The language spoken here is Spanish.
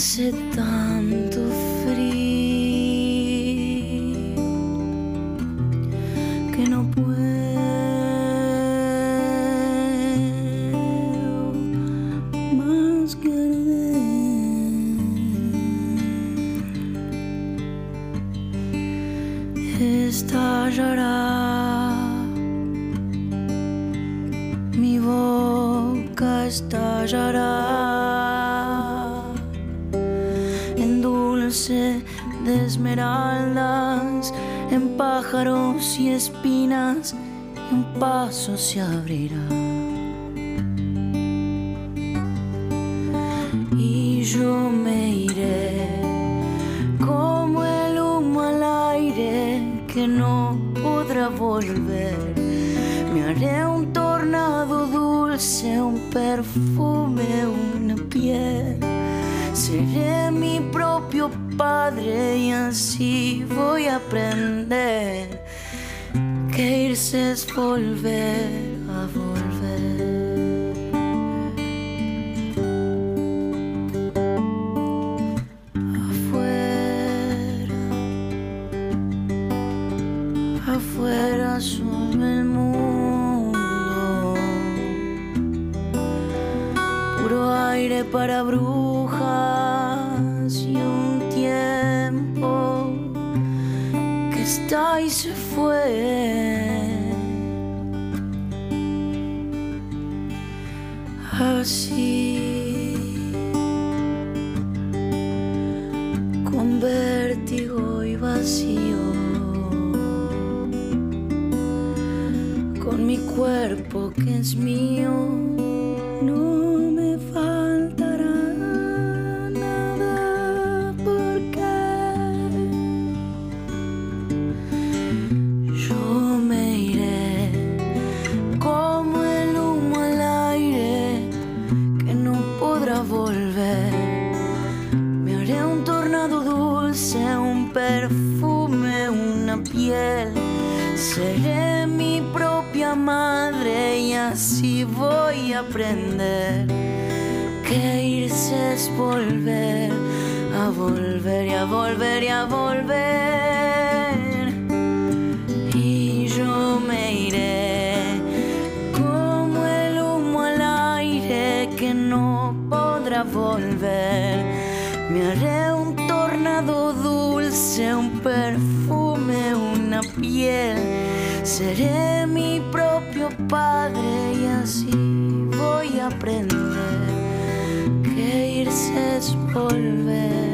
hace tanto frío que no puedo más que arder. Estallará mi boca estallará de esmeraldas, en pájaros y espinas, y un paso se abrirá. Y yo me iré como el humo al aire que no podrá volver. Me haré un tornado dulce, un perfume, una piel. Seré mi propio padre y así voy a aprender que irse es volver a volver. Afuera, sobre el mundo, puro aire para brujas está y se fue. Así, con vértigo y vacío, con mi cuerpo que es mío, no me faltará dulce, un perfume, una piel. Seré mi propia madre y así voy a aprender que irse es volver, a volver y a volver y a volver. Y yo me iré como el humo al aire que no podrá volver. Me haré un tornado dulce, un perfume, una piel. Seré mi propio padre y así voy a aprender que irse es volver.